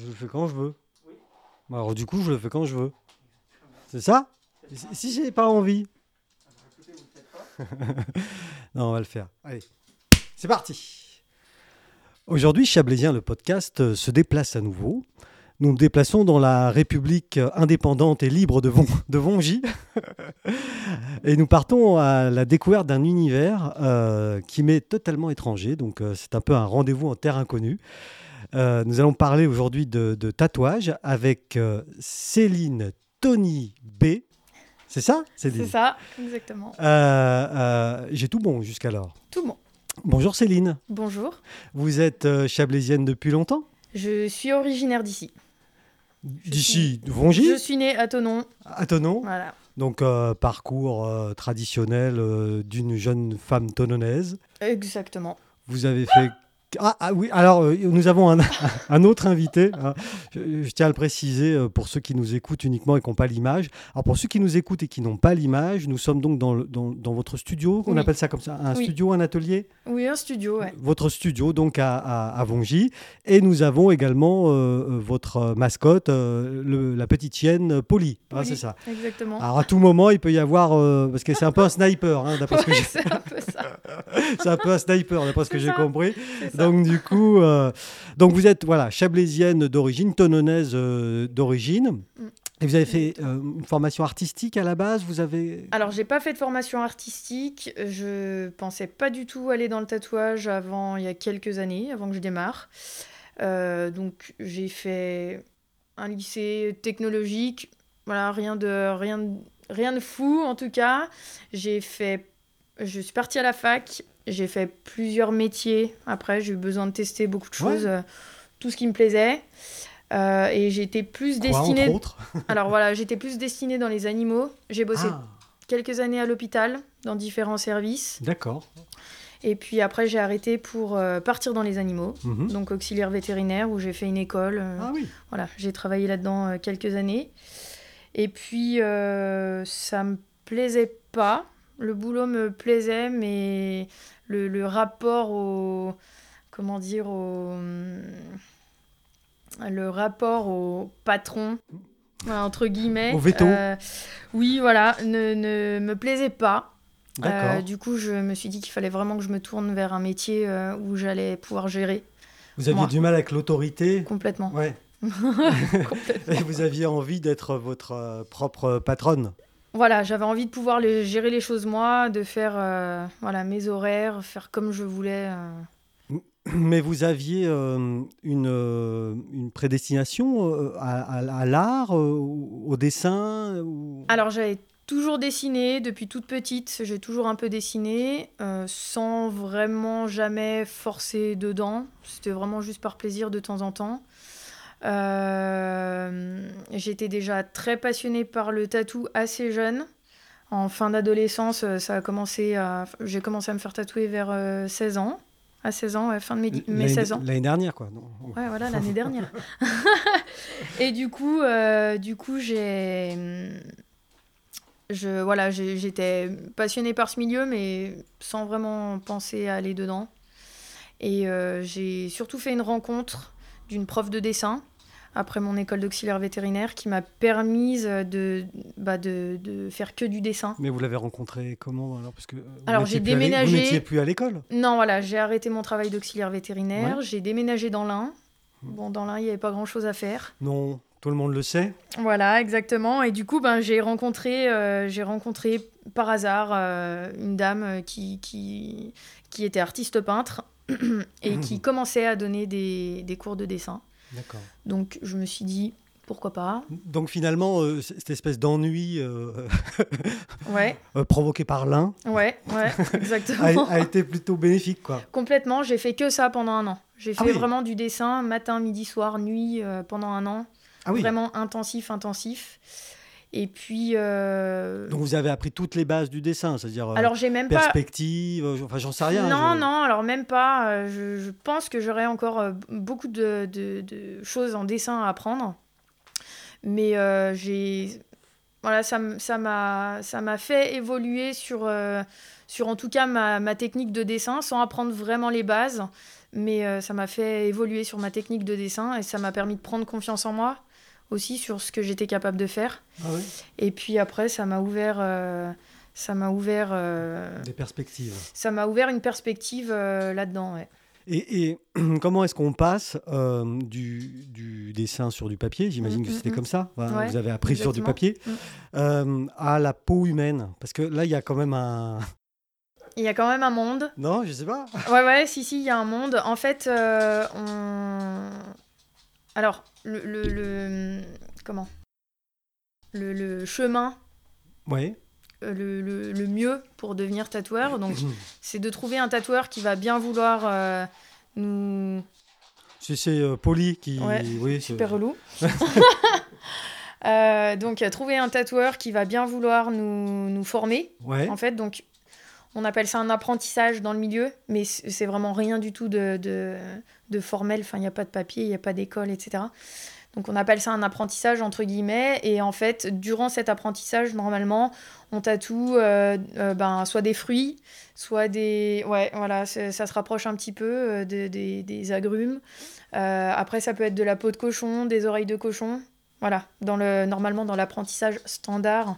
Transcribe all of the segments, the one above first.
Je le fais quand je veux. Alors du coup, je le fais quand je veux. C'est ça? Si- j'ai pas envie. non, on va le faire. Allez, c'est parti. Aujourd'hui, Chablaisien, le podcast, euh, se déplace à nouveau. Nous nous déplaçons dans la République indépendante et libre de, Von, de Vongy. et nous partons à la découverte d'un univers euh, qui m'est totalement étranger. Donc, euh, c'est un peu un rendez-vous en terre inconnue. Euh, nous allons parler aujourd'hui de, de tatouage avec euh, Céline Tony B. C'est ça, Céline C'est ça, exactement. Euh, J'ai tout bon jusqu'alors. Tout bon. Bonjour Céline. Bonjour. Vous êtes chablaisienne depuis longtemps? Je suis originaire d'ici. D'ici, de Je Vongy, suis née à Tonon. à Tonon? Voilà. Donc, euh, parcours euh, traditionnel euh, d'une jeune femme tononaise. Exactement. Vous avez fait. Ah, ah oui, alors euh, nous avons un, un autre invité. hein. Je, je tiens à le préciser euh, pour ceux qui nous écoutent uniquement et qui n'ont pas l'image. Alors pour ceux qui nous écoutent et qui n'ont pas l'image, nous sommes donc dans, le- dans, dans votre studio, on Oui. appelle ça comme ça, un Oui. studio, un atelier? Oui, un studio, ouais. Votre studio donc à, à, à Vongy. Et nous avons également euh, votre mascotte, le- la petite chienne Polly. Ah, Oui, c'est ça. Exactement. Alors à tout moment, il peut y avoir, parce que c'est un peu un sniper, hein, d'après ce que j'ai- c'est un peu ça. c'est un peu un sniper, d'après ce que j'ai compris. Donc du coup, euh, donc vous êtes voilà chablaisienne d'origine, tononaise euh, d'origine. Mm. Et vous avez fait euh, une formation artistique à la base. Vous avez Alors, j'ai pas fait de formation artistique. Je pensais pas du tout aller dans le tatouage avant il y a quelques années, avant que je démarre. Donc, j'ai fait un lycée technologique. Voilà, rien de, rien, de- rien de fou en tout cas. J'ai fait. Je suis partie à la fac. J'ai fait plusieurs métiers. Après, j'ai eu besoin de tester beaucoup de choses, euh, tout ce qui me plaisait. Euh, et j'étais plus quoi, destinée. entre autres Alors voilà, j'étais plus destinée dans les animaux. J'ai bossé Ah, quelques années à l'hôpital, dans différents services. d'accord. Et puis après, j'ai arrêté pour euh, partir dans les animaux, Mhm. donc auxiliaire vétérinaire, où j'ai fait une école. euh, Ah oui. Voilà, j'ai travaillé là-dedans quelques années. Et puis, ça me plaisait pas. Le boulot me plaisait, mais le, le rapport au. Comment dire au. Le rapport au patron, voilà, entre guillemets. Au veto. euh, oui, voilà, ne, ne me plaisait pas. Euh, du coup, je me suis dit qu'il fallait vraiment que je me tourne vers un métier euh, où j'allais pouvoir gérer vous aviez moi. du mal avec l'autorité. complètement. Ouais. complètement. Et vous aviez envie d'être votre propre patronne. Voilà, j'avais envie de pouvoir les- gérer les choses moi, de faire euh, voilà, mes horaires, faire comme je voulais. euh. Mais vous aviez euh, une, une prédestination à, à- à l'art, au dessin ou- Alors, j'avais toujours dessiné depuis toute petite, j'ai toujours un peu dessiné, sans vraiment jamais forcer dedans. C'était vraiment juste par plaisir de temps en temps. Euh, J'étais déjà très passionnée par le tatou assez jeune. En fin d'adolescence, euh, ça a commencé à... j'ai commencé à me faire tatouer vers euh, 16 ans. À 16 ans, ouais, fin de mes, mes L'année- 16 ans. L'année dernière, quoi. non Ouais, voilà, l'année dernière. et du coup, euh, du coup, j'ai, je, voilà, j'étais passionnée par ce milieu, mais sans vraiment penser à aller dedans. Et euh, j'ai surtout fait une rencontre d'une prof de dessin après mon école d'auxiliaire vétérinaire qui m'a permise de, bah, de, de faire que du dessin. Mais vous l'avez rencontré comment alors? Parce que Alors, j'ai déménagé. Vous n'étiez plus à l'école? Non, voilà, j'ai arrêté mon travail d'auxiliaire vétérinaire, j'ai déménagé dans l'Ain. Bon, dans l'Ain, il n'y avait pas grand-chose à faire. Non, tout le monde le sait. Voilà, exactement. Et du coup, ben, j'ai rencontré, euh, j'ai rencontré par hasard euh, une dame qui, qui, qui était artiste peintre et qui commençait à donner des, des cours de dessin. Donc, je me suis dit, pourquoi pas Donc finalement, euh, cette espèce d'ennui euh, Ouais, euh, provoqué par l'un ouais, ouais, a, exactement. a été plutôt bénéfique, quoi. Complètement, j'ai fait que ça pendant un an. J'ai Ah fait oui. vraiment du dessin matin, midi, soir, nuit pendant un an. Ah oui. Vraiment intensif, intensif. Et puis. euh, Donc vous avez appris toutes les bases du dessin, c'est-à-dire euh, alors, j'ai même pas. perspective, euh, enfin j'en sais rien. Non, je- non, alors même pas. Je, je pense que j'aurais encore beaucoup de, de- de choses en dessin à apprendre. Mais euh, j'ai. Voilà, ça m'a ça fait évoluer sur, euh, sur en tout cas ma, ma technique de dessin sans apprendre vraiment les bases. mais ça m'a fait évoluer sur ma technique de dessin et ça m'a permis de prendre confiance en moi aussi sur ce que j'étais capable de faire. Ah Et puis après, ça m'a ouvert, euh, ça m'a ouvert, euh, Des perspectives. ça m'a ouvert une perspective euh, là-dedans. ouais. Et, et comment est-ce qu'on passe euh, du, du dessin sur du papier? J'imagine Mm, que mm, c'était mm. comme ça. Ouais, vous avez appris sur du papier. Euh, à la peau humaine. Parce que là, il y a quand même un. Il y a quand même un monde. Non, je sais pas. Ouais, ouais, si, si, il y a un monde. En fait, euh, on. Alors, le. le, le- Comment? Le, le chemin euh, le, le- mieux pour devenir tatoueur. Donc, c'est de trouver un tatoueur qui va bien vouloir euh, nous. C'est c'est, euh, Poli qui. Ouais, oui, Super relou. Euh, donc, trouver un tatoueur qui va bien vouloir nous, nous former, Ouais. en fait. Donc, on appelle ça un apprentissage dans le milieu, mais c'est vraiment rien du tout de, de, formel. Enfin, il n'y a pas de papier, il n'y a pas d'école, etc. Donc, on appelle ça un apprentissage, entre guillemets. Et en fait, durant cet apprentissage, normalement, on tatoue euh, euh, ben, soit des fruits, soit des... Ouais, voilà, ça se rapproche un petit peu euh, de- des- agrumes. Après, ça peut être de la peau de cochon, des oreilles de cochon. Voilà, dans le, normalement, dans l'apprentissage standard,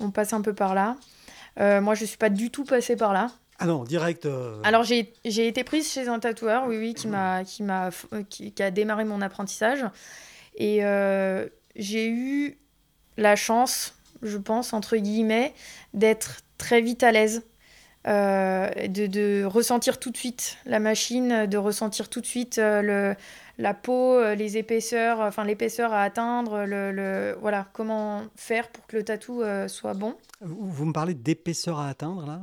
on passe un peu par là. Euh, moi, je ne suis pas du tout passée par là. Ah non, direct. euh, Alors, j'ai j'ai été prise chez un tatoueur, oui, oui, qui, m'a, qui, m'a, euh, qui, qui a démarré mon apprentissage. Et euh, j'ai eu la chance, je pense, entre guillemets, d'être très vite à l'aise. Euh, de, de ressentir tout de suite la machine, de ressentir tout de suite euh, le, la peau, euh, les épaisseurs, enfin l'épaisseur à atteindre, le, le- voilà, comment faire pour que le tatou soit bon. Vous, me parlez d'épaisseur à atteindre, là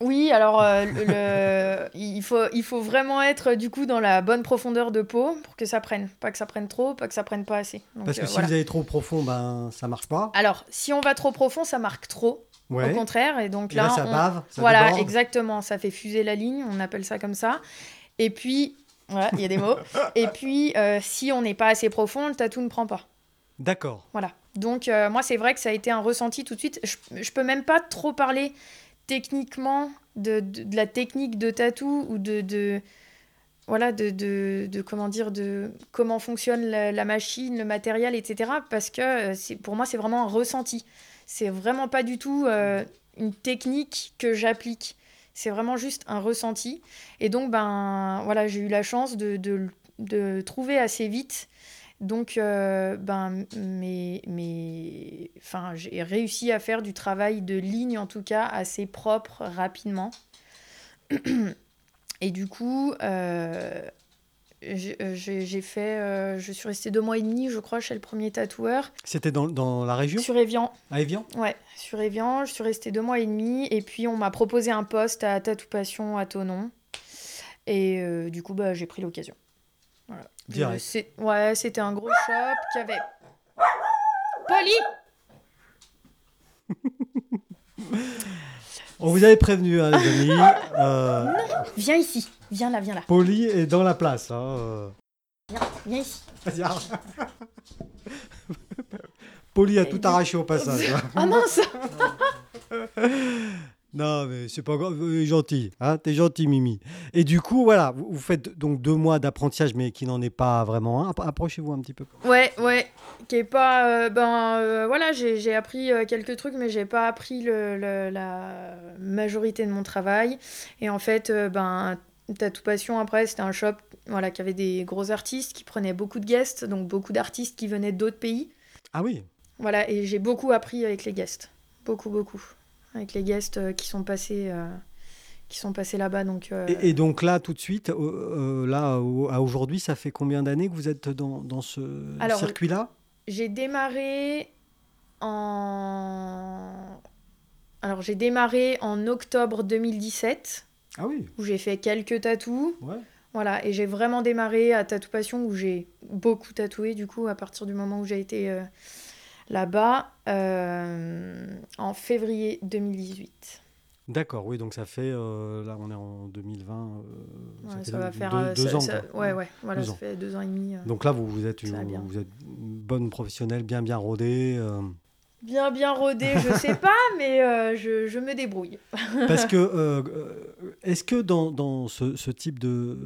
Oui, alors euh, le- il, faut, il faut vraiment être du coup dans la bonne profondeur de peau pour que ça prenne. Pas que ça prenne trop, pas que ça prenne pas assez. Donc, Parce que euh, si voilà. vous allez trop profond, ben, ça marche pas. Alors, si on va trop profond, ça marque trop, Ouais. au contraire. Et donc Et là, là, ça on- bave. Ça voilà, déborde. exactement. Ça fait fuser la ligne, on appelle ça comme ça. Et puis, voilà, il y a des mots. Et puis, euh, si on n'est pas assez profond, le tatou ne prend pas. D'accord. Voilà. Donc, euh, moi, c'est vrai que ça a été un ressenti tout de suite. Je, je peux même pas trop parler techniquement de, de, de la technique de tatou ou de. de voilà, de, de, de comment dire, de comment fonctionne la, la machine, le matériel, etc. Parce que euh, c'est, pour moi, c'est vraiment un ressenti. C'est vraiment pas du tout euh, une technique que j'applique. C'est vraiment juste un ressenti. Et donc, ben, voilà, j'ai eu la chance de, de, de trouver assez vite donc, euh, ben, mais, mais, enfin, j'ai réussi à faire du travail de ligne, en tout cas, assez propre rapidement. Et du coup, euh, j'ai j'ai- fait, euh, je suis restée deux mois et demi, je crois, chez le premier tatoueur, C'était dans, dans la région? Sur Evian. À Evian? Ouais, sur Evian, je suis restée deux mois et demi, et puis on m'a proposé un poste à Tatou Passion à Tonon. Et euh, du coup, bah, j'ai pris l'occasion. Voilà. Direct. Euh, ouais, c'était un gros shop qui avait. Poli On vous avait prévenu, hein, les amis. euh, Viens ici, viens là, viens là, Poli est dans la place. hein, euh. viens ici. Vas-y, arrête. Poli a tout arraché au passage. hein. Ah mince Non, mais c'est pas grave, euh, gentil. Hein, T'es gentil, Mimi. Et du coup, voilà, vous, vous faites donc deux mois d'apprentissage, mais qui n'en est pas vraiment un. Appro- Approchez-vous un petit peu. Ouais, ouais, qui est pas. euh, ben euh, voilà, j'ai j'ai appris euh, quelques trucs, mais j'ai pas appris le, le- la majorité de mon travail. Et en fait, ben, Tattoo Passion, après, c'était un shop voilà, qui avait des gros artistes, qui prenaient beaucoup de guests, donc beaucoup d'artistes qui venaient d'autres pays. Ah oui Voilà, et j'ai beaucoup appris avec les guests. Beaucoup, beaucoup. Avec les guests qui sont passés. qui sont passés là-bas, donc... euh, et, et donc là, tout de suite, euh, là, à aujourd'hui, ça fait combien d'années que vous êtes dans, dans ce circuit-là? J'ai démarré en. Alors, j'ai démarré en octobre 2017, Ah oui où j'ai fait quelques tatous. Ouais. Voilà, et j'ai vraiment démarré à Tattoo Passion, où j'ai beaucoup tatoué, du coup, à partir du moment où j'ai été euh, là-bas, euh, en février 2018. D'accord, oui, donc ça fait, euh, là on est en 2020, euh, Ouais, ça va deux, faire. deux- euh, deux ça- ans. ça- ouais, ouais, voilà, Deux ça ans. fait deux ans et demi. euh. Donc là, vous, vous, êtes une, bien. vous êtes une bonne professionnelle, bien bien rodée. bien bien rodé, je sais pas, mais je, je me débrouille. Parce que, est-ce que dans, dans ce, ce type de,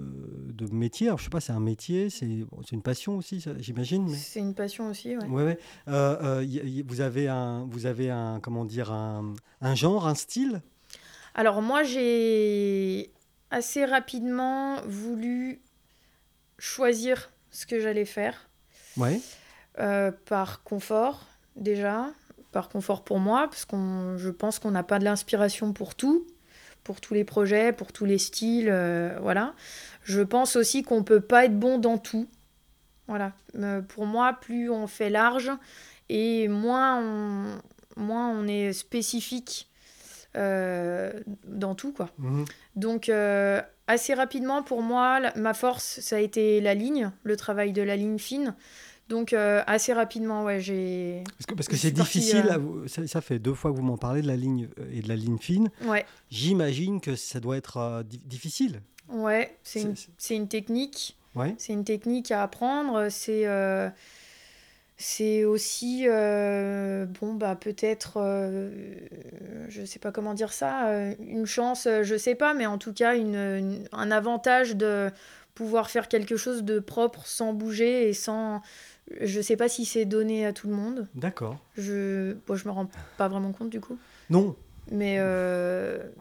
de métier, alors je sais pas, c'est un métier, c'est une passion aussi, j'imagine, mais... C'est une passion aussi, ouais. Ouais, ouais. Y- y- vous avez un, vous avez un, comment dire, un, un genre, un style? Alors moi, j'ai assez rapidement voulu choisir ce que j'allais faire Ouais. euh, par confort déjà, par confort pour moi, parce qu'on, je pense qu'on n'a pas de l'inspiration pour tout, pour tous les projets, pour tous les styles, euh, voilà. Je pense aussi qu'on peut pas être bon dans tout, voilà. Euh, pour moi, plus on fait large et moins on, moins on est spécifique euh, dans tout, quoi. Mhm. Donc, euh, assez rapidement, pour moi, la- ma force, ça a été la ligne, le travail de la ligne fine. Donc, euh, assez rapidement, ouais, j'ai. Parce que, parce que Je c'est difficile, vous- ça, ça fait deux fois que vous m'en parlez de la ligne et de la ligne fine. Ouais, J'imagine que ça doit être di- difficile. ouais, c'est une, une technique. Ouais. C'est une technique à apprendre. C'est. C'est aussi, euh, bon, bah, peut-être, euh, je sais pas comment dire ça, euh, une chance, euh, je sais pas, mais en tout cas, une, une- un avantage de pouvoir faire quelque chose de propre sans bouger et sans. Je sais pas si c'est donné à tout le monde. D'accord. Je, bon, je me rends pas vraiment compte du coup. Non. Mais,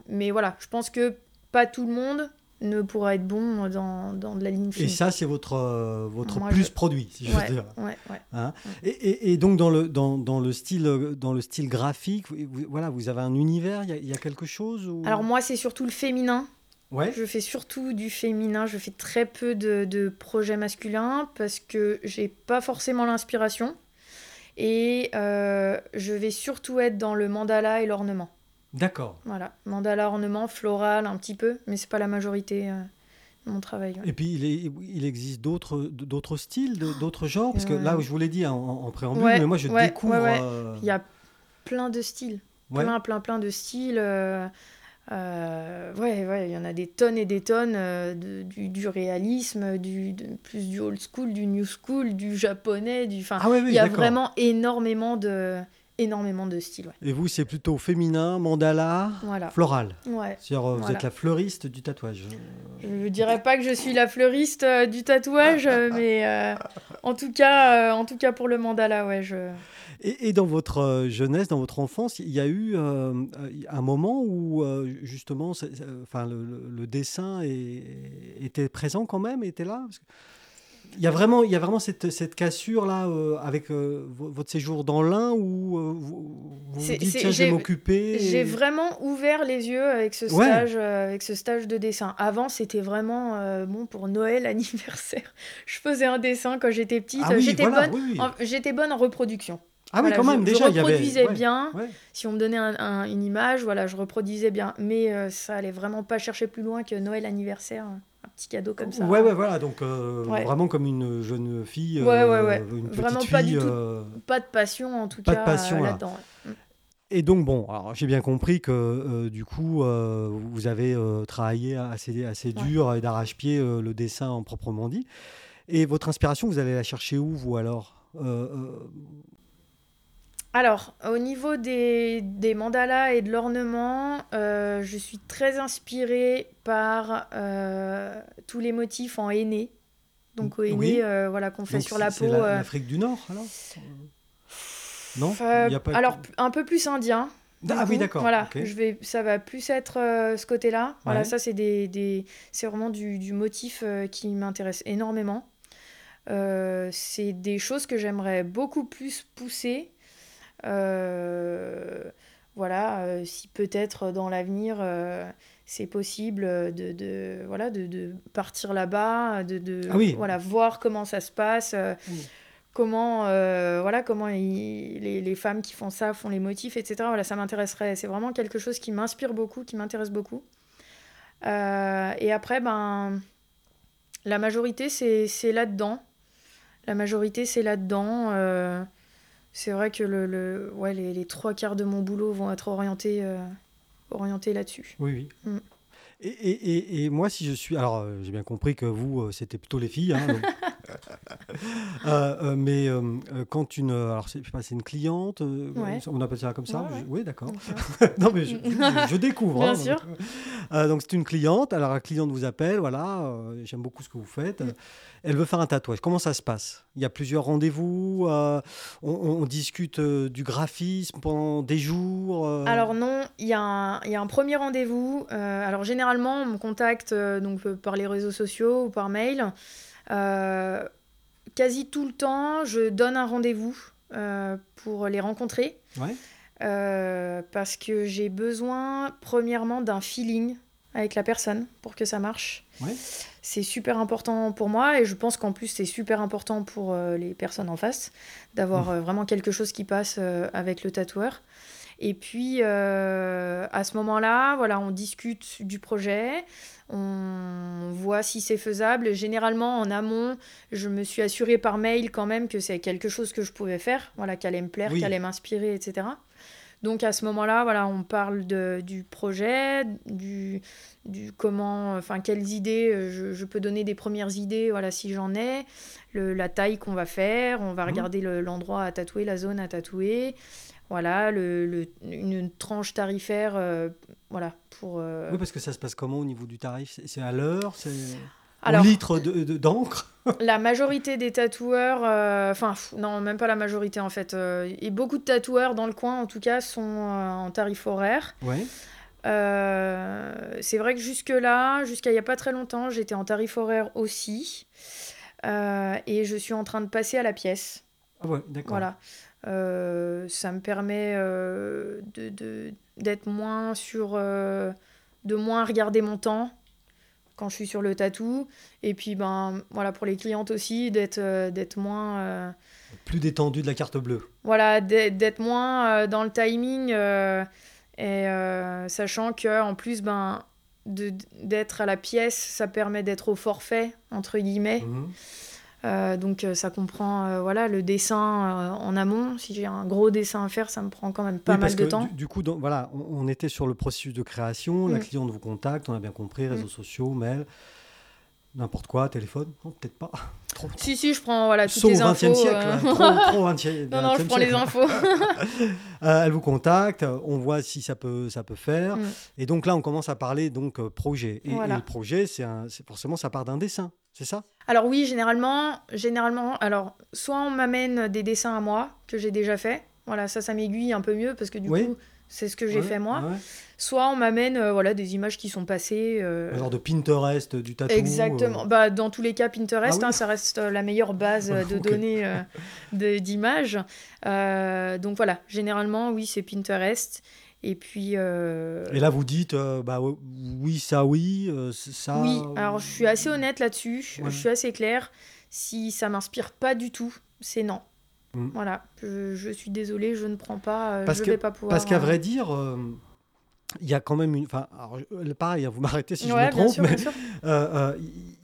mais voilà, je pense que pas tout le monde ne pourra être bon dans, dans de la ligne fine. Et ça, c'est votre, euh, votre Moi, plus je- produit, si je veux dire. ouais, ouais. Hein et, et- et donc, dans le, dans, dans le, style, dans le style graphique, vous, voilà, vous avez un univers, il y a- il y, a quelque chose ou... Alors moi, c'est surtout le féminin. Ouais. Je fais surtout du féminin. Je fais très peu de, de projets masculins parce que j'ai pas forcément l'inspiration. Et euh, je vais surtout être dans le mandala et l'ornement. D'accord. Voilà, mandala, ornement, floral un petit peu, mais c'est pas la majorité euh, de mon travail. ouais. Et puis, il, est- il existe d'autres d'autres styles, d'autres genres? Parce que Euh, là, je vous l'ai dit en, en préambule, ouais, mais moi, je ouais, découvre... euh, Il y a plein de styles. Plein, plein, plein de styles. euh, euh, ouais, ouais, il y en a des tonnes et des tonnes euh, de- du, du réalisme, du, de- plus du old school, du new school, du japonais, du. Enfin, Ah ouais, oui, il y a vraiment énormément de, énormément de styles. Ouais. Et vous, c'est plutôt féminin, mandala, Voilà. floral. Ouais. Euh, vous Voilà. êtes la fleuriste du tatouage. Je dirais pas que je suis la fleuriste euh, du tatouage, euh, mais euh, en tout cas, euh, en tout cas pour le mandala, ouais, je. Et, et dans votre jeunesse, dans votre enfance, il y a eu un moment où justement, enfin, le, le- le dessin est- était présent quand même, était là? Parce que il y a vraiment, il y a vraiment cette, cette cassure là euh, avec euh, vo- votre séjour dans l'Ain où euh, vous vous, dites tiens, je vais m'occuper. J'ai et- vraiment ouvert les yeux avec ce stage, euh, avec ce stage de dessin. Avant, c'était vraiment bon pour Noël, anniversaire. Je faisais un dessin quand j'étais petite. Ah oui, j'étais voilà, bonne. oui, oui. en- J'étais bonne en reproduction. Ah oui, Voilà, quand je- même, déjà, je il y avait. reproduisais ouais, bien. ouais. Si on me donnait un- un- une image, voilà, je reproduisais bien. Mais ça allait vraiment pas chercher plus loin que Noël, anniversaire, petit cadeau comme ça. Ouais, ouais, voilà, donc euh, Ouais. vraiment comme une jeune fille, Ouais, euh, ouais, ouais. une petite Vraiment fille. pas du tout. euh, Pas de passion en tout Pas de cas passion, là-dedans. ouais. Et donc, bon, alors j'ai bien compris que euh, du coup, euh, vous avez euh, travaillé assez, assez Ouais. dur et d'arrache-pied le dessin en proprement dit. Et votre inspiration, vous allez la chercher où, vous alors? Alors, au niveau des, des mandalas et de l'ornement, euh, je suis très inspirée par euh, tous les motifs en henné. Donc au henné, Oui. euh, voilà, qu'on fait donc sur la c'est peau. euh, l'Afrique du Nord, alors Non Il y a pas- Alors, un peu plus indien. Ah oui, d'accord. Voilà, je vais, ça va plus être ce côté-là. Voilà, ça c'est des, des- c'est vraiment du, du motif qui m'intéresse énormément. C'est des choses que j'aimerais beaucoup plus pousser. Euh, voilà, euh, si peut-être dans l'avenir euh, c'est possible de, de- voilà, de, de partir là-bas, de, de Ah oui. voilà, voir comment ça se passe. Oui. comment euh, voilà comment les, les femmes qui font ça font les motifs etc voilà ça m'intéresserait c'est vraiment quelque chose qui m'inspire beaucoup qui m'intéresse beaucoup Euh, et après ben la majorité c'est c'est là dedans la majorité c'est là dedans c'est vrai que le, le- ouais, les, les trois quarts de mon boulot vont être orientés euh, orientés là-dessus Oui, oui. Mm. Et, et- et- et moi, si je suis. Alors, euh, j'ai bien compris que vous, euh, c'était plutôt les filles. hein, donc, Euh, euh, mais euh, quand une, alors c'est, je sais pas, c'est une cliente, Ouais. on appelle ça comme ça. Ouais. Oui, d'accord. Non mais je, je- je découvre. Bien hein. sûr. Donc c'est une cliente. Alors la cliente vous appelle, voilà, j'aime beaucoup ce que vous faites. Mm. Elle veut faire un tatouage. Comment ça se passe? Il y a plusieurs rendez-vous. on, on discute du graphisme pendant des jours. Alors non, il y, a un- il y a un premier rendez-vous. Alors généralement, on me contacte donc, par les réseaux sociaux ou par mail. Euh, quasi tout le temps, je donne un rendez-vous euh, pour les rencontrer. Ouais. Euh, parce que j'ai besoin, premièrement, d'un feeling avec la personne pour que ça marche. Ouais. C'est super important pour moi et je pense qu'en plus c'est super important pour euh, les personnes en face d'avoir Mmh. euh, vraiment quelque chose qui passe euh, avec le tatoueur. Et puis euh, à ce moment-là, voilà, on discute du projet, on voit si c'est faisable. Généralement en amont, je me suis assurée par mail quand même que c'est quelque chose que je pouvais faire, voilà, qu'elle allait me plaire, Oui. qu'elle allait m'inspirer, etc. Donc à ce moment-là, voilà, on parle de, du projet, du, du comment, enfin quelles idées, euh, je, je peux donner des premières idées, voilà, si j'en ai, le- la taille qu'on va faire, on va Mhm. regarder le- l'endroit à tatouer, la zone à tatouer, voilà, le, le- une tranche tarifaire, euh, voilà, pour... euh, Oui, parce que ça se passe comment au niveau du tarif? C'est à l'heure? C'est au litre de- de- d'encre? La majorité des tatoueurs, euh, enfin non, même pas la majorité en fait, et beaucoup de tatoueurs dans le coin en tout cas sont en tarif horaire. Ouais. C'est vrai que jusque-là, jusqu'à il n'y a pas très longtemps, j'étais en tarif horaire aussi. Et je suis en train de passer à la pièce. Ah ouais, d'accord. Voilà. Euh, ça me permet euh, de, de- d'être moins sur. euh, de moins regarder mon temps quand je suis sur le tatou. Et puis, ben, voilà, pour les clientes aussi, d'être, d'être moins. Plus détendu de la carte bleue. voilà, d'être moins dans le timing et sachant que en plus ben de- d'être à la pièce, ça permet d'être au forfait entre guillemets. Mhm. Euh, donc euh, ça comprend euh, voilà le dessin euh, en amont. Si j'ai un gros dessin à faire, ça me prend quand même pas Oui, mal de que temps. Du, du coup, donc, voilà, on, on était sur le processus de création. La Mm. cliente vous contacte, on a bien compris, réseaux Mm. sociaux, mail, n'importe quoi, téléphone. Non, peut-être pas. Trop, Si si, je prends voilà toutes au les 20e infos. siècle. euh, Trop, trop 20e non non, je 20e prends les infos. Euh, elle vous contacte, on voit si ça peut, ça peut faire. Mm. Et donc là, on commence à parler donc euh, projet. Et, Voilà. et le projet, c'est forcément, ça part d'un dessin, c'est ça? Alors oui, généralement, généralement, alors soit on m'amène des dessins à moi que j'ai déjà fait. Voilà, ça, ça m'aiguille un peu mieux parce que du Oui. coup, c'est ce que j'ai Ouais, fait moi. ouais. Soit on m'amène euh, voilà des images qui sont passées. euh, Un genre de Pinterest du tatou. Exactement. euh, Bah, dans tous les cas, Pinterest, Ah oui hein, ça reste euh, la meilleure base euh, de Ok. données euh, de- d'images. Euh, donc voilà, généralement, oui, c'est Pinterest. Et puis, euh, Et là, vous dites, euh, bah oui, ça, oui, euh, ça. oui, alors je suis assez honnête là-dessus, Ouais. je suis assez claire. Si ça m'inspire pas du tout, c'est non. Mm. Voilà, je, je suis désolée, je ne prends pas, euh, Parce je que- vais pas pouvoir. Parce qu'à euh, vrai dire, euh, il y a quand même une. Enfin, alors, pareil, hein, vous m'arrêtez si je me trompe, sûr, mais euh, euh,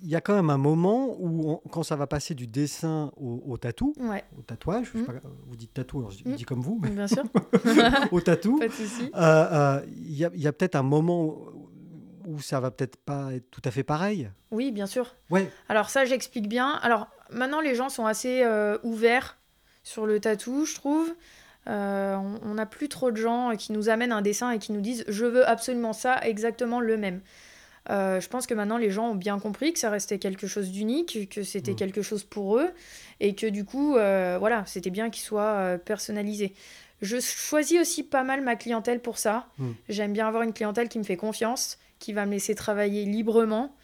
il y a quand même un moment où, on- quand ça va passer du dessin au, au tatou, Ouais, au tatouage, je sais Mm. pas, vous dites tatou, alors je Mm. dis comme vous, mais bien sûr, au tatou, euh, il y a, y a peut-être un moment où, où ça va peut-être pas être tout à fait pareil. Oui, bien sûr. Ouais, Alors ça, j'explique bien. Alors maintenant, les gens sont assez ouverts sur le tatou, je trouve. Euh, on n'a plus trop de gens qui nous amènent un dessin et qui nous disent je veux absolument ça, exactement le même. Euh, je pense que maintenant les gens ont bien compris que ça restait quelque chose d'unique, que c'était Mm. quelque chose pour eux et que du coup, euh, voilà, c'était bien qu'il soit personnalisé. Je choisis aussi pas mal ma clientèle pour ça. Mm. J'aime bien avoir une clientèle qui me fait confiance, qui va me laisser travailler librement.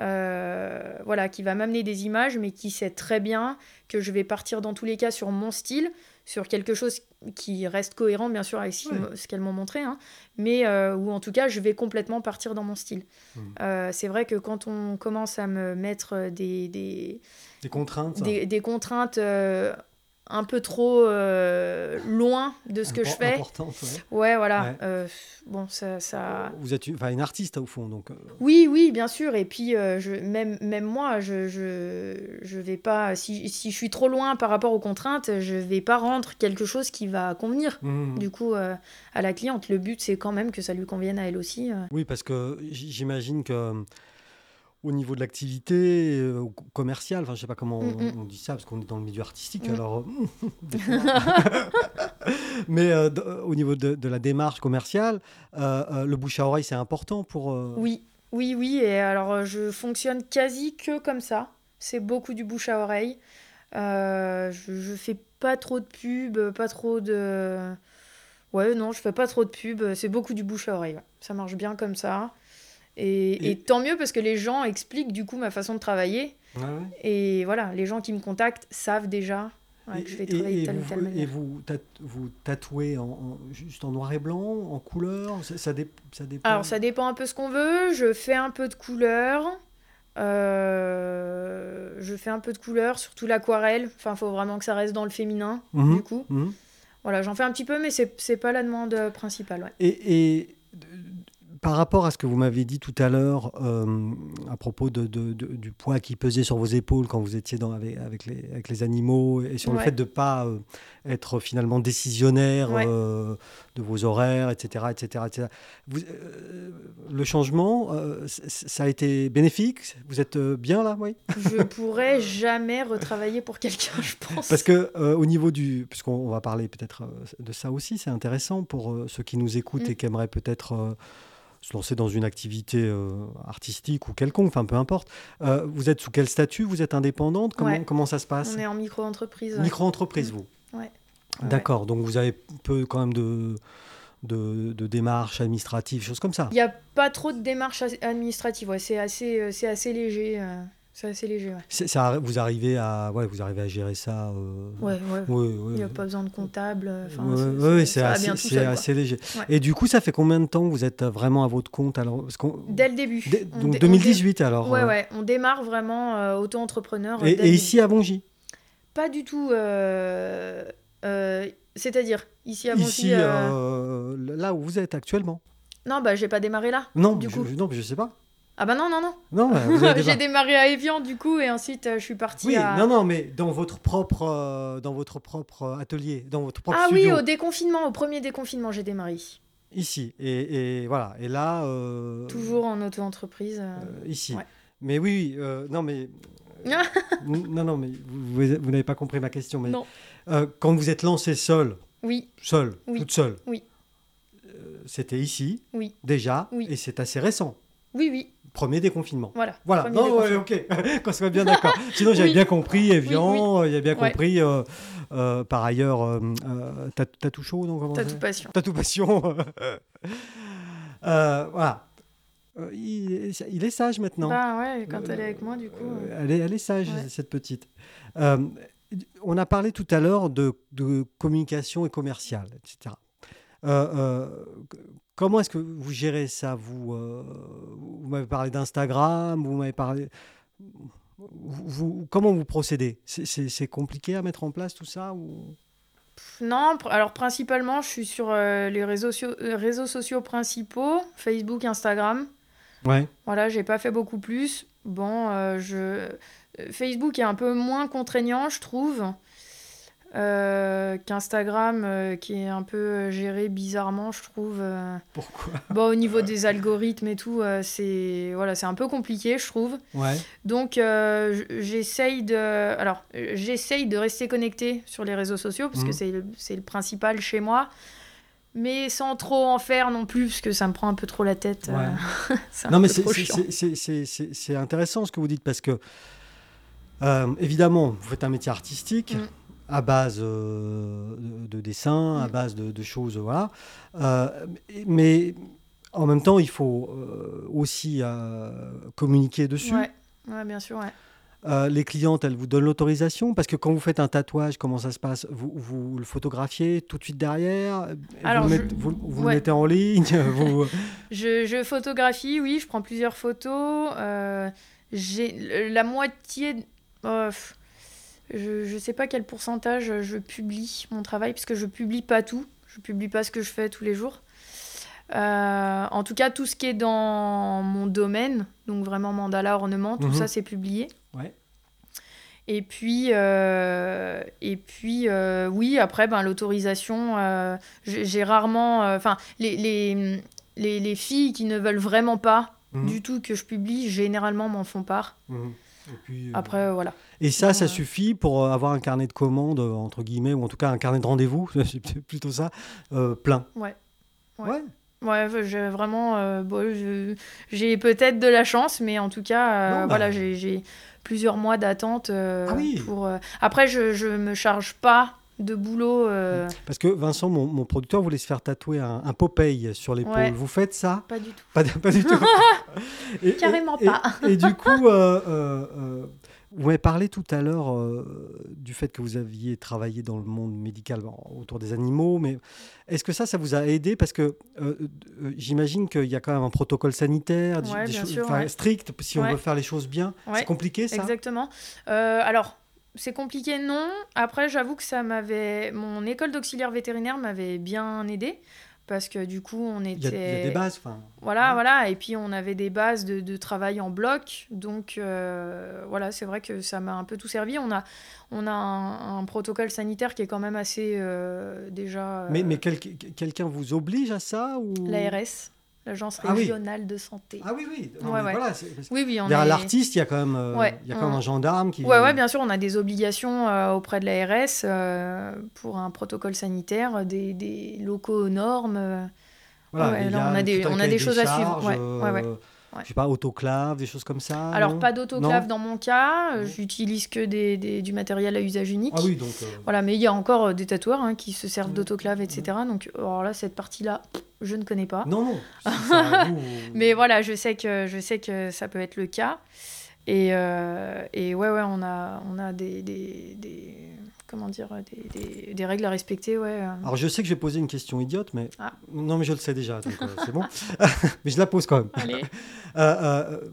Euh, voilà, qui va m'amener des images, mais qui sait très bien que je vais partir dans tous les cas sur mon style, sur quelque chose qui reste cohérent, bien sûr, avec ce, qu'elles m'ont montré, hein, mais euh, où en tout cas, je vais complètement partir dans mon style. Mm. Euh, c'est vrai que quand on commence à me mettre des, des, des contraintes. des, des contraintes un peu trop euh, loin de ce que je fais, ouais. ouais, voilà, Ouais. euh, bon, ça... ça... Vous êtes une, une artiste au fond, donc. euh, Oui, oui, bien sûr. Et puis, euh, je, même, même moi, je, je, je vais pas. Si, si je suis trop loin par rapport aux contraintes, je vais pas rendre quelque chose qui va convenir. mhm. Du coup, à la cliente, le but, c'est quand même que ça lui convienne à elle aussi. Oui, parce que j'imagine que au niveau de l'activité euh, commerciale, enfin je sais pas comment Mm, on, mm. on dit ça parce qu'on est dans le milieu artistique, Mm. alors. euh. Mais euh, au niveau de, de la démarche commerciale, euh, le bouche à oreille c'est important pour. Oui, oui, oui. Et alors, je fonctionne quasi que comme ça. C'est beaucoup du bouche à oreille. Je, je fais pas trop de pub, pas trop de. Ouais, non, je fais pas trop de pub. C'est beaucoup du bouche à oreille. ouais. Ça marche bien comme ça. Et, Et- et tant mieux parce que les gens expliquent du coup ma façon de travailler. ouais, ouais. Et voilà, les gens qui me contactent savent déjà ouais, que je vais travailler de telle ou telle et vous, tat- vous tatouez en, en- juste en noir et blanc, en couleur ça, ça, dé- ça dépend. Alors, ça dépend un peu ce qu'on veut. Je fais un peu de couleur. Euh, je fais un peu de couleur, surtout l'aquarelle. Enfin, il faut vraiment que ça reste dans le féminin, Mhm, du coup. mhm. Voilà, j'en fais un petit peu, mais c'est pas la demande euh, principale. Et, et, par rapport à ce que vous m'avez dit tout à l'heure euh, à propos de, de- de- du poids qui pesait sur vos épaules quand vous étiez dans, avec, avec les, avec les animaux et sur le fait de ne pas euh, être finalement décisionnaire Ouais. euh, de vos horaires, etc. etc., etc. Vous- le changement, ça a été bénéfique? Vous êtes bien là? Oui Je pourrais jamais retravailler pour quelqu'un, je pense. Parce que au niveau du, puisqu'on on va parler peut-être de ça aussi, c'est intéressant pour ceux qui nous écoutent Mm. et qui aimeraient peut-être se lancer dans une activité euh, artistique ou quelconque, enfin peu importe. Euh, vous êtes sous quel statut? Vous êtes indépendante? Comment, Ouais. comment ça se passe? On est en micro-entreprise. Micro-entreprise, vous? Ouais. D'accord, donc vous avez peu quand même de, de, de démarches administratives, choses comme ça? Il n'y a pas trop de démarches administratives. Ouais. C'est assez, euh, assez léger. euh, C'est assez léger. Ouais, ça, vous, arrivez à, ouais, vous arrivez à gérer ça euh, ouais. oui, Il oui, n'y a oui. pas besoin de comptable. euh, Ouais, c'est- assez, léger. Et du coup, ça fait combien de temps que vous êtes vraiment à votre compte alors Parce Dès le début. Dès- donc dé- on 2018 alors. Ouais, euh, ouais. On démarre vraiment euh, auto-entrepreneur. euh, Et, ici à Bongy? Pas du tout. euh, euh, C'est-à-dire, ici à Bondy. Ici, euh, euh, là où vous êtes actuellement Non, bah, j'ai pas démarré là. Non, Du je, coup. non, je sais pas. Ah, bah non, non, non. Non, j'ai démarré. à Evian, du coup, et ensuite, euh, je suis partie Oui, à. non, non, mais dans votre propre, euh, dans votre propre atelier, dans votre propre ah oui, au déconfinement, au premier déconfinement, j'ai démarré ici. Et, et voilà. Et là, euh, Toujours en auto-entreprise. euh. euh, ici. ouais. Mais oui, euh, non, mais euh, non, non, mais vous, vous- vous n'avez pas compris ma question. Mais Non. euh, quand vous êtes lancé seul, Oui, seul, Oui. toute seule, Oui. euh, c'était ici oui, déjà, Oui. et c'est assez récent. oui, oui. Premier déconfinement. Voilà. Voilà, non, ouais, ok, qu'on soit bien d'accord. Sinon, j'avais Oui. bien compris, Evian, Oui, il y a bien Ouais. compris, euh, euh, par ailleurs, euh, euh, Tatou Show, non tout passion. Tatou Passion. Euh, voilà. Euh, il, est, il est sage maintenant. Bah ouais, quand elle est avec moi, du coup. Euh, euh, elle, est, elle est sage, Ouais. cette petite. Euh, on a parlé tout à l'heure de, de communication et commerciale, etc. Euh, euh, comment est-ce que vous gérez ça Vous, euh, vous m'avez parlé d'Instagram, vous m'avez parlé. Vous, comment vous procédez? C'est- compliqué à mettre en place tout ça ou... Non, alors principalement, je suis sur euh, les réseaux, sociaux- réseaux sociaux principaux, Facebook, Instagram. Ouais. Voilà, j'ai pas fait beaucoup plus. Bon, euh, je... Facebook est un peu moins contraignant, je trouve, euh, qu'Instagram, euh, qui est un peu euh, géré bizarrement, je trouve. euh. Pourquoi? Bon, au niveau des algorithmes et tout, c'est voilà, c'est un peu compliqué, je trouve. Ouais. Donc, j'essaye de, alors, j'essaye de rester connecté sur les réseaux sociaux parce que c'est le, le principal chez moi. Mais sans trop en faire non plus, parce que ça me prend un peu trop la tête. Ouais. Non, mais c'est- intéressant ce que vous dites parce que, évidemment, vous faites un métier artistique Mm. À base euh, de, de dessin, à Mm. base de, de choses, voilà. Euh, mais en même temps, il faut euh, aussi communiquer dessus. Ouais, ouais, bien sûr, ouais. Les clientes, elles vous donnent l'autorisation? Parce que quand vous faites un tatouage, comment ça se passe? Vous, vous le photographiez tout de suite derrière? Alors, Vous, le je- mettez- vous- vous le ouais. mettez en ligne? Vous... Je, je photographie, oui, je prends plusieurs photos. j'ai la moitié. pff, je, je sais pas quel pourcentage je publie mon travail, parce que je publie pas tout. Je publie pas ce que je fais tous les jours. Euh, en tout cas, tout ce qui est dans mon domaine, donc vraiment mandala, ornement, tout Mhm. ça c'est publié. Ouais. Et puis, euh, et puis euh, oui, après, ben, l'autorisation, j'ai j'ai rarement. Enfin, les, les, les, les filles qui ne veulent vraiment pas Mhm. du tout que je publie, généralement m'en font part. Mhm. Et puis, euh, Après, euh, voilà. Et ça, ça Ouais. suffit pour euh, avoir un carnet de commandes, euh, entre guillemets, ou en tout cas un carnet de rendez-vous, c'est plutôt ça, euh, plein. Ouais. Ouais. Ouais. J'ai vraiment. euh, bon, j'ai peut-être de la chance, mais en tout cas, euh, Non, bah. voilà, j'ai plusieurs mois d'attente euh, Ah oui. pour. euh, Après, je, je me charge pas de boulot. euh, Parce que Vincent, mon, mon producteur, voulait se faire tatouer un, un Popeye sur l'épaule. Ouais. Vous faites ça? Pas du tout. pas, pas du tout. Et- Carrément et- pas. Et, du coup, euh, euh, euh, vous m'avez parlé tout à l'heure euh, du fait que vous aviez travaillé dans le monde médical bon, autour des animaux, mais est-ce que ça, ça vous a aidé? Parce que j'imagine qu'il y a quand même un protocole sanitaire des- Ouais, sûr, ouais. strict si on veut faire les choses bien. C'est compliqué ça? Exactement. Alors, c'est compliqué, non. Après, j'avoue que ça m'avait. Mon école d'auxiliaire vétérinaire m'avait bien aidé. Parce que du coup, on était. il y a des bases. enfin, Voilà, Ouais. voilà. Et puis, on avait des bases de, de travail en bloc. Donc, euh, voilà, c'est vrai que ça m'a un peu tout servi. On a, on a un, un protocole sanitaire qui est quand même assez euh, déjà. Mais, euh, mais quel- quelqu'un vous oblige à ça ou... L'ARS, l'Agence Ah oui. régionale de santé. Ah oui, oui. Non, Ouais, ouais. voilà, Oui, oui, on Derrière est- l'artiste, il y a quand même, euh, Ouais, il y a quand même on- un gendarme qui. Ouais, bien sûr, on a des obligations euh, auprès de l'ARS euh, pour un protocole sanitaire, des, des locaux aux normes. euh. Voilà, là, on a des- on a des choses à suivre, ouais, Je sais pas, autoclave, des choses comme ça. Alors, pas d'autoclave dans mon cas, euh, j'utilise que des, des- du matériel à usage unique. Ah oui, donc. euh, Voilà, mais il y a encore euh, des tatoueurs hein, qui se servent Ouais. d'autoclave, etc. Donc, alors là, cette partie-là, je ne connais pas. Non, non. si ça vous- Mais voilà, je sais que, je sais que ça peut être le cas. Et, euh, et ouais, ouais, on a, on a des, des, des- comment dire, des, des, des règles à respecter, ouais. euh. Alors, je sais que je vais poser une question idiote, mais. Ah. Non, mais je le sais déjà, donc euh, c'est bon. mais je la pose quand même. Allez. Euh, euh,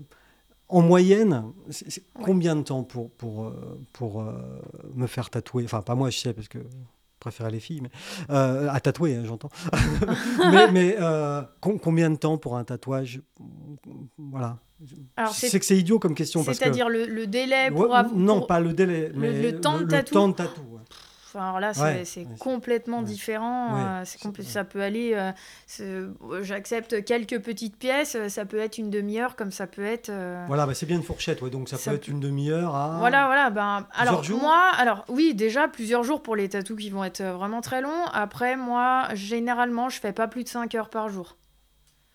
en moyenne, Ouais. combien de temps pour, pour, euh, pour euh, me faire tatouer? Enfin, pas moi, je sais, parce que je préfère les filles, mais euh, à tatouer, hein, j'entends. mais mais euh, com- combien de temps pour un tatouage? Voilà. C'est- que c'est idiot comme question parce que. C'est-à-dire le, le délai Ouais, pour, av- non, pour- pas le délai, le- mais le temps de le tatou. temps de tatou, ouais. Alors là, c'est Ouais, complètement différent. Euh, compl-. Ça peut aller. euh, c'est- J'accepte quelques petites pièces. euh, Ça peut être une demi-heure, comme ça peut être. euh, Voilà, bah c'est bien une fourchette, ouais, donc ça, Ça peut être une demi-heure à. Voilà, voilà. Ben, alors, jours moi, alors oui, déjà plusieurs jours pour les tatous qui vont être euh, vraiment très longs. Après, moi, généralement, je fais pas plus de 5 heures par jour.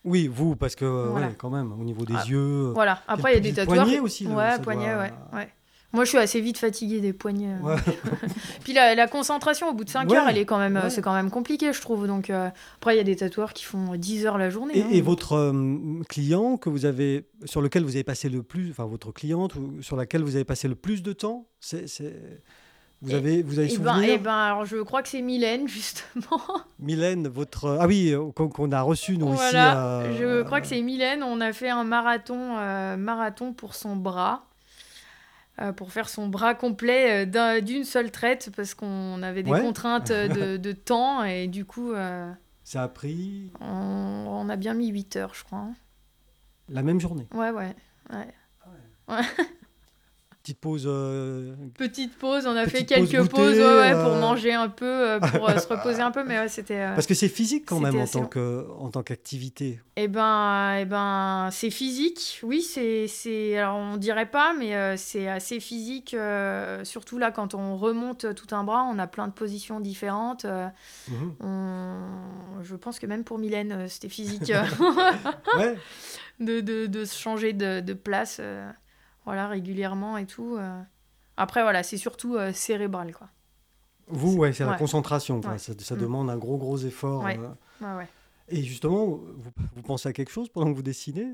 Oui, vous, parce que, euh, Voilà. ouais, quand même, au niveau des Ah, yeux. Voilà. Puis Après, il y a des petit tatoueurs. poignet aussi, là, ouais, ça poignet, doit- ouais, ouais. Moi, je suis assez vite fatiguée des poignets. euh. Ouais. Puis la, la concentration au bout de 5 Ouais. heures, elle est quand même, euh, Ouais. c'est quand même compliqué, je trouve. Donc euh, après, il y a des tatoueurs qui font 10 heures la journée. Et, hein. et votre euh, client que vous avez, sur lequel vous avez passé le plus, enfin votre cliente ou sur laquelle vous avez passé le plus de temps, c'est- vous Et- avez, vous avez Eh ben, souvenir eh ben, alors je crois que c'est Mylène justement. Mylène, votre, ah oui, euh, qu'on, qu'on a reçu nous voilà, ici. euh, je crois que c'est Mylène. On a fait un marathon, euh, marathon pour son bras. euh, pour faire son bras complet euh, d'un- d'une seule traite parce qu'on avait des Ouais. contraintes euh, de, de temps et du coup euh, Ça a pris on, on a bien mis 8 heures je crois. hein. la même journée. Ouais ouais. ouais. Petite pause. euh, Petite pause, on a Petite fait quelques pause pauses goûter, ouais, ouais, pour euh. manger un peu, euh, pour se reposer un peu, mais ouais, c'était. Parce que c'est physique quand même en tant, long. que, en tant qu'activité. Eh ben, eh ben, c'est physique, oui, c'est, c'est, alors on dirait pas, mais c'est assez physique, surtout là quand on remonte tout un bras, on a plein de positions différentes. Mhm. on- je pense que même pour Mylène, c'était physique Ouais. de, de, de se changer de, de place, voilà, régulièrement et tout. euh. Après, voilà, c'est surtout euh, cérébral, quoi. Vous, ouais, c'est la concentration. quoi. Ouais. Ça, ça Mm. demande un gros, gros effort. Ouais. euh. Et justement, vous, vous pensez à quelque chose pendant que vous dessinez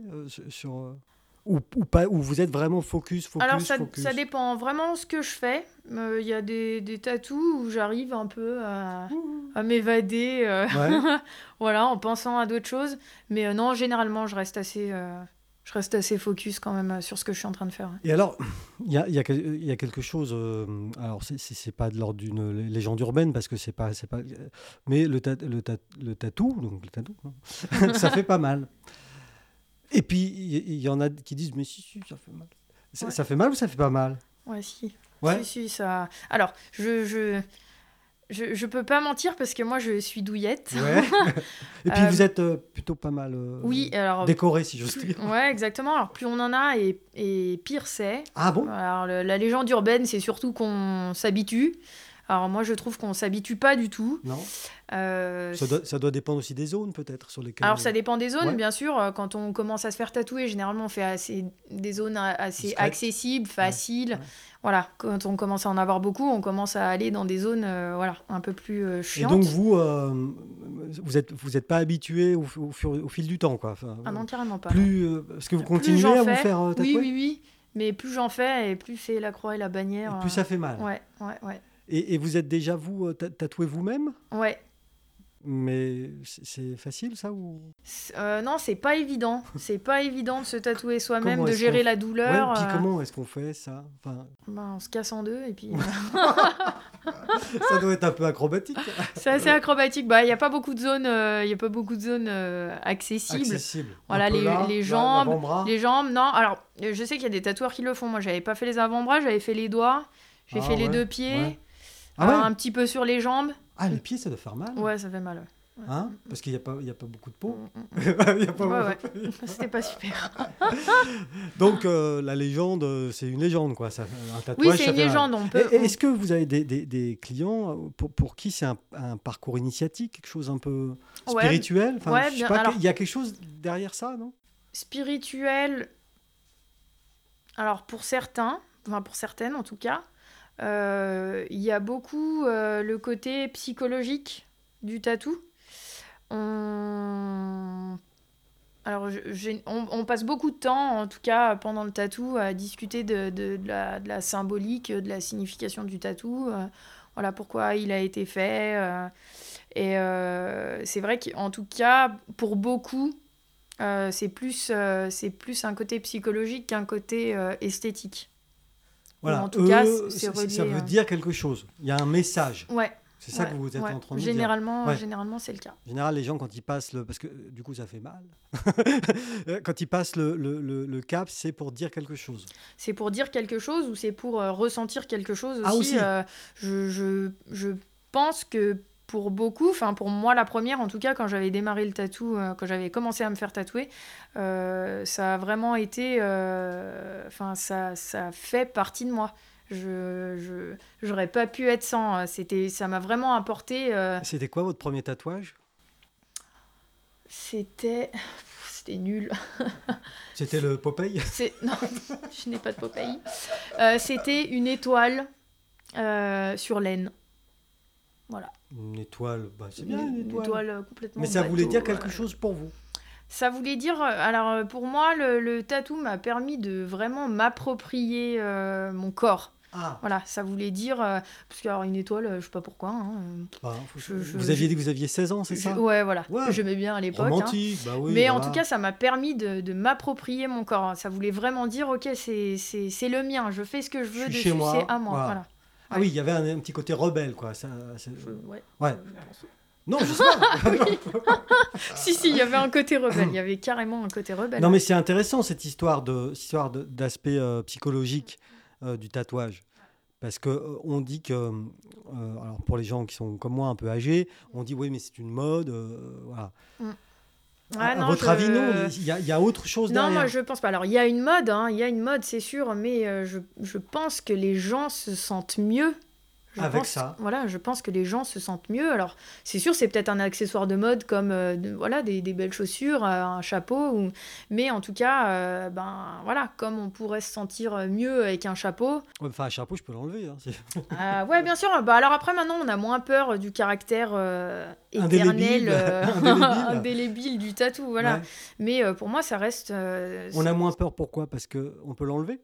sur, ou, ou pas, ou vous êtes vraiment focus, focus, Alors ça, focus? ça dépend vraiment ce que je fais. Euh, Il y a des, des tatous où j'arrive un peu à, à m'évader, euh, Ouais. voilà, en pensant à d'autres choses. Mais euh, non, généralement, je reste assez, je reste assez focus quand même euh, sur ce que je suis en train de faire. Et alors, il y a, il y a quel- il y a quelque chose. euh, alors, c'est- c'est c'est pas de l'ordre d'une légende urbaine parce que c'est pas, c'est pas. Mais le, ta- le, ta- le tatou, donc le tatou, ça fait pas mal. Et puis il y, en a qui disent mais si si ça fait mal. Ouais. Ça fait mal ou ça fait pas mal? Ouais, si. Ouais. Si, si, ça. Alors, je, je, je, je peux pas mentir parce que moi, je suis douillette. Ouais. Et puis Euh, vous êtes euh, plutôt pas mal euh, Oui, alors. décoré, si j'ose dire. Ouais, exactement. Alors, plus on en a et, et pire c'est. Ah bon? Alors, le- la légende urbaine, c'est surtout qu'on s'habitue. Alors, moi, je trouve qu'on s'habitue pas du tout. Non Euh, ça doit, ça doit dépendre aussi des zones, peut-être, sur lesquelles. Alors ça dépend des zones, Ouais. bien sûr. Euh, Quand on commence à se faire tatouer, généralement on fait assez, des zones assez accessibles, faciles. ouais. Voilà, quand on commence à en avoir beaucoup, on commence à aller dans des zones euh, voilà, un peu plus euh, Et chiantes. donc vous, vous êtes, vous êtes pas habitué au, au fur- au fil du temps, quoi. Enfin, Ah non, carrément pas. plus, parce que vous continuez à vous faire tatouer Oui, oui, oui. Mais plus j'en fais et plus c'est la croix et la bannière. Et plus ça fait mal. Ouais, ouais, ouais. Et, et vous êtes déjà vous euh, ta- tatoué vous-même, Ouais. mais c'est facile ça ou? Euh, non, c'est pas évident. C'est pas évident de se tatouer soi-même, de gérer la douleur. Ouais, puis euh, comment est-ce qu'on fait ça? Enfin, ben, on se casse en deux et puis. Ça doit être un peu acrobatique, C'est assez acrobatique. Bah, il n'y a pas beaucoup de zones, euh, il y a pas beaucoup de zones euh, accessibles. accessible. Voilà, les- là, les jambes. Les jambes, non. Alors, je sais qu'il y a des tatoueurs qui le font. Moi, j'avais pas fait les avant-bras, j'avais fait les doigts, j'ai Ah fait les deux pieds, ouais. Ah ouais un petit peu sur les jambes. Ah, les pieds, ça doit faire mal. Ouais, ça fait mal. ouais. Hein? Parce qu'il n'y a, pas- il y a pas beaucoup de peau. Mm, mm. Il y a pas Ouais, ouais. C'était pas super. Donc, euh, la légende, euh, c'est une légende, quoi. Ça, un tatouage, Oui, c'est une légende. On peut. Est-ce que vous avez des, des- des clients euh, pour, pour qui c'est un, un parcours initiatique, quelque chose un peu spirituel? Enfin, je sais pas, alors- Il y a quelque chose derrière ça, non? Spirituel. Alors, pour certains, enfin pour certaines en tout cas, il y a beaucoup euh, le côté psychologique du tatou. On... Alors, je- on, passe beaucoup de temps, en tout cas pendant le tatou, à discuter de, de- la, de la symbolique, de la signification du tatou. euh, voilà pourquoi il a été fait. euh, et euh, c'est vrai qu'en tout cas, pour beaucoup, euh, c'est plus, euh, c'est plus un côté psychologique qu'un côté euh, esthétique. Voilà. en tout cas, c'est ça- relié, ça veut euh. dire quelque chose. Il y a un message. Ouais. C'est ça ouais, que vous êtes ouais. en train de dire. généralement, Ouais. généralement, c'est le cas. En général, les gens, quand ils passent le. Parce que euh, du coup, ça fait mal. quand ils passent le, le- le- le cap, c'est pour dire quelque chose. C'est pour dire quelque chose ou c'est pour euh, ressentir quelque chose aussi. Ah, aussi. euh, je, je, je pense que pour beaucoup, enfin pour moi la première en tout cas, quand j'avais démarré le tatou, euh, quand j'avais commencé à me faire tatouer, euh, ça a vraiment été, euh, enfin ça, ça fait partie de moi. Je, je, j'aurais pas pu être sans. C'était, ça m'a vraiment apporté. C'était quoi votre premier tatouage? C'était, c'était nul. C'était le Popeye? Non, je n'ai pas de Popeye. C'était une étoile sur laine. Voilà. Une étoile, bah, c'est bien une étoile. euh, complètement. Mais ça voulait dire quelque chose pour vous? Ça voulait dire. euh, Alors, euh, pour moi, le, le tatou m'a permis de vraiment m'approprier euh, mon corps. Ah, Voilà, ça voulait dire. euh, parce que, alors, une étoile, euh, je sais pas pourquoi. hein, bah, Je- je- vous aviez je- dit que vous aviez 16 ans, c'est je- ça? Ouais, voilà. Ouais. J'aimais bien à l'époque. hein. Bah oui. Mais en tout cas, ça m'a permis de, de m'approprier mon corps. Ça voulait vraiment dire, ok, c'est, le mien, je fais ce que je veux Je suis dessus, chez moi, c'est à moi. voilà. Voilà. Ah oui, il y avait un, un petit côté rebelle, quoi. Ça, ouais. Ouais. Non, je sais pas. si, si, il y avait un côté rebelle. Il y avait carrément un côté rebelle. non, mais c'est intéressant cette histoire de histoire d'aspect euh, psychologique euh, du tatouage. Parce que euh, on dit que, alors pour les gens qui sont comme moi un peu âgés, on dit oui, mais c'est une mode. voilà. Ah, à non, votre je- avis, non Il y, a- il y a autre chose Non, derrière. moi je pense pas. Alors il y a une mode, hein, il y a une mode, c'est sûr, mais euh, je, je pense que les gens se sentent mieux. Je Avec pense- ça. Voilà, je pense que les gens se sentent mieux. Alors c'est sûr, c'est peut-être un accessoire de mode comme euh, de- voilà des, des belles chaussures, euh, un chapeau, ou... mais en tout cas, euh, ben voilà, comme on pourrait se sentir mieux avec un chapeau. Ouais, Enfin, un chapeau, je peux l'enlever. hein, Ah ouais, bien sûr. Bah alors après maintenant, on a moins peur du caractère éternel, Indélébile. du tatou, voilà. Ouais. Mais pour moi, ça reste. On a moins peur, pourquoi? Parce que on peut l'enlever?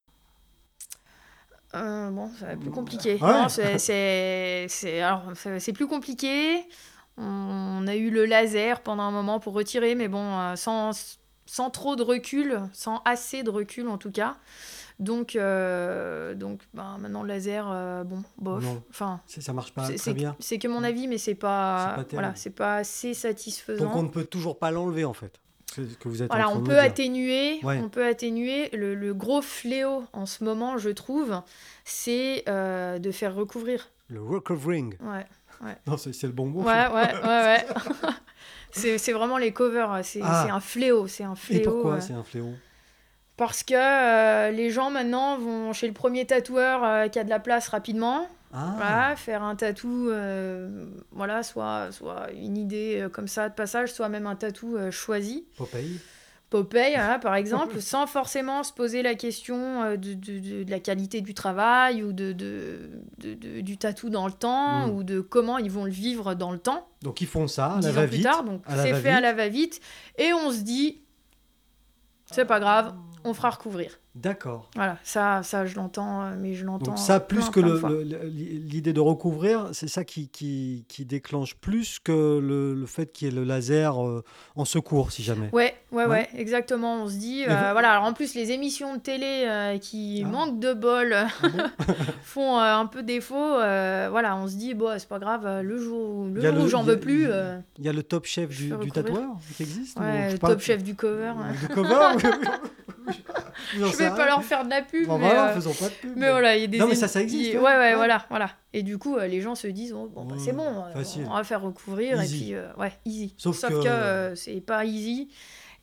Euh, bon, c'est plus compliqué. Ouais. C'est- c'est c'est- alors, c'est- c'est plus compliqué. On a eu le laser pendant un moment pour retirer, mais bon, euh, sans, sans trop de recul, sans assez de recul en tout cas. Donc, euh, donc ben, maintenant, le laser, euh, bon, bof. Non. Enfin, C'est- Ça marche pas c'est- très bien. c'est que mon avis, mais c'est pas, voilà, c'est pas assez satisfaisant. Donc on ne peut toujours pas l'enlever en fait. Que vous êtes Voilà, on peut atténuer, Ouais. on peut atténuer. Le, le gros fléau en ce moment, je trouve, c'est euh, de faire recouvrir. Le recovering. Ouais. ouais. Non, c'est c'est le bon mot. Ouais, ouais, ouais, ouais. c'est c'est vraiment les covers, c'est Ah. c'est un fléau, c'est un Et fléau. pourquoi euh, c'est un fléau? Parce que euh, les gens maintenant vont chez le premier tatoueur qui a de la place rapidement, Ah, voilà, faire un tatou, euh, voilà, soit, soit une idée euh, comme ça de passage, soit même un tatou euh, choisi. Popeye. Popeye, voilà, par exemple, sans forcément se poser la question de, de- de- de la qualité du travail ou de, de- de- de- du tatou dans le temps Mm. ou de comment ils vont le vivre dans le temps, Donc ils font ça, à la va-vite. Donc c'est fait à la va-vite et on se dit, c'est pas grave, on fera recouvrir. D'accord. Voilà, ça, ça je l'entends, euh, mais je l'entends. Donc ça, plus plein, que le- le- le- l'idée de recouvrir, c'est ça qui, qui, qui déclenche plus que le, le fait qu'il y ait le laser euh, en secours, si jamais. Ouais, ouais, Ouais. ouais, exactement. On se dit, euh, vous- voilà. Alors en plus, les émissions de télé euh, qui Ah. manquent de bol Ah bon font un peu défaut. voilà, on se dit, bon, c'est pas grave. Le jour, où- le où le- j'en veux plus, il y a- le top chef du, du tatoueur qui existe ou- ouais, sais top chef du cover. Du cover Je vais pas leur faire de la pub, Bon, mais, voilà, euh, faisons pas de pub. mais voilà, il y a des. Non, mais ça, ça existe, hein. Ouais, ouais, Ouais. voilà, voilà. Et du coup, euh, les gens se disent, oh, bon, bah, c'est Ouais, bon, euh, facile. on va faire recouvrir Easy. et puis, euh, ouais, easy. Sauf Sauf, que- que, euh, c'est pas easy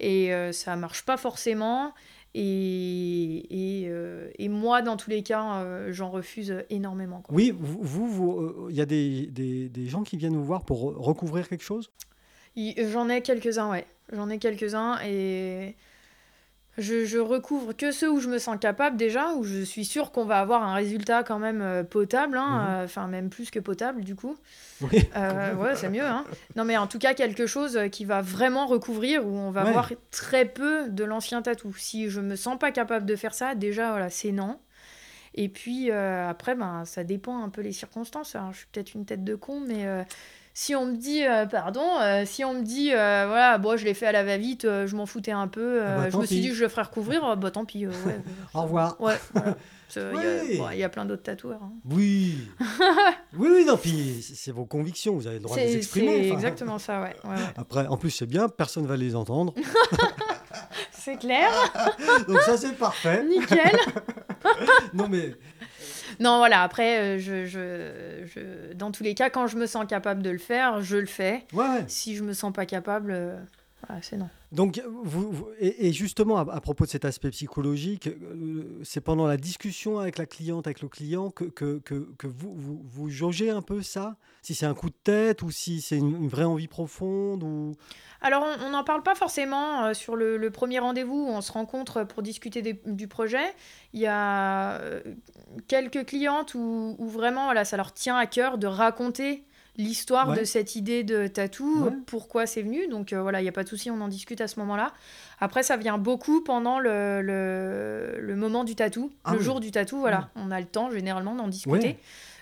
et ça marche pas forcément. Et, et, euh, et moi, dans tous les cas, euh, j'en refuse énormément. quoi. Oui, vous, euh, il y a des, des, des gens qui viennent vous voir pour re- recouvrir quelque chose? J'en ai quelques-uns, ouais. J'en ai quelques-uns et je, je recouvre que ceux où je me sens capable déjà, où je suis sûre qu'on va avoir un résultat quand même euh, potable, hein, Mhm. euh, enfin même plus que potable du coup. Oui. Euh, ouais, c'est mieux. Hein. Non, mais en tout cas, quelque chose qui va vraiment recouvrir, où on va Ouais. voir très peu de l'ancien tatou. Si je me sens pas capable de faire ça, déjà, voilà, c'est non. Et puis euh, après, ben, ça dépend un peu les circonstances. Alors, je suis peut-être une tête de con, mais euh, si on me dit, euh, pardon, si on me dit, voilà, bon, je l'ai fait à la va-vite, je m'en foutais un peu, Ah bah, je me suis dit que je le ferais recouvrir, bah tant pis. ouais, Au revoir. ouais, voilà. Il y a- Oui. bon, il y, a plein d'autres tatoueurs. hein. Oui. oui, oui, non, puis c'est vos convictions, vous avez le droit de les exprimer. c'est exactement ça, ouais. ouais, ouais. Après, en plus, c'est bien, personne va les entendre. C'est clair, Donc ça, c'est parfait. nickel. Non, mais Non, voilà, après, euh, je, je, je- dans tous les cas, quand je me sens capable de le faire, je le fais. ouais, ouais. Si je me sens pas capable, c'est non. Donc, vous, vous- et, et justement, à, à propos de cet aspect psychologique, euh, c'est pendant la discussion avec la cliente, avec le client, que, que, que, que vous, vous, vous jaugez un peu ça? Si c'est un coup de tête ou si c'est une, une vraie envie profonde ou... Alors, on n'en parle pas forcément euh, sur le, le premier rendez-vous où on se rencontre pour discuter des- du projet. Il y a euh, quelques clientes où, où vraiment voilà, ça leur tient à cœur de raconter l'histoire Ouais. de cette idée de tatou, Ouais. pourquoi c'est venu. Donc euh, voilà, il n'y a pas de souci, on en discute à ce moment-là. Après, ça vient beaucoup pendant le, le, le moment du tatou, Ah le oui. jour du tatou. Voilà, on a le temps généralement d'en discuter.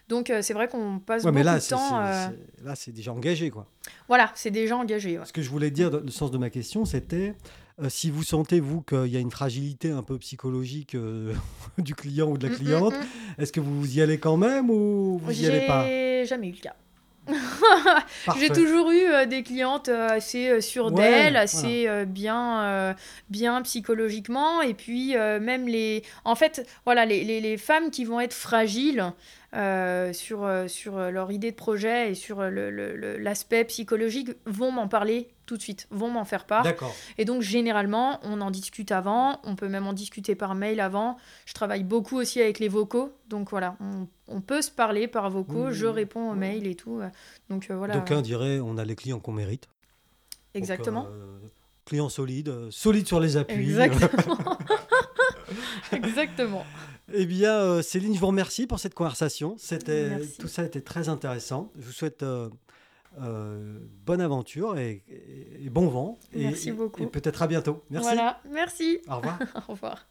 Donc euh, c'est vrai qu'on passe beaucoup mais là, de temps. euh, là, c'est déjà engagé, quoi. Voilà, c'est déjà engagé. Ce que je voulais dire, le sens de ma question, c'était euh, si vous sentez, vous, qu'il y a une fragilité un peu psychologique euh, du client ou de la Mm, cliente, mm, mm. est-ce que vous y allez quand même ou vous y allez pas? J'ai jamais eu le cas. J'ai toujours eu euh, des clientes euh, assez euh, sûres Ouais, d'elles, assez bien, bien psychologiquement. Et puis, même les. En fait, voilà, les, les, les femmes qui vont être fragiles euh, sur, sur leur idée de projet et sur le- le- le- l'aspect psychologique vont m'en parler tout de suite, vont m'en faire part. Et donc, généralement, on en discute avant, on peut même en discuter par mail avant. Je travaille beaucoup aussi avec les vocaux, donc voilà, on, on peut se parler par vocaux, je réponds aux ouais. mails et tout. Donc euh, voilà, D'aucuns diraient on a les clients qu'on mérite. Donc, exactement. euh, client solide, euh, solide sur les appuis. Exactement. exactement. Eh bien, Céline, je vous remercie pour cette conversation. C'était, tout ça était très intéressant. Je vous souhaite euh, bonne aventure et, et- et bon vent. Et- Merci beaucoup. Et peut-être à bientôt. Merci. Voilà, merci. Au revoir. Au revoir.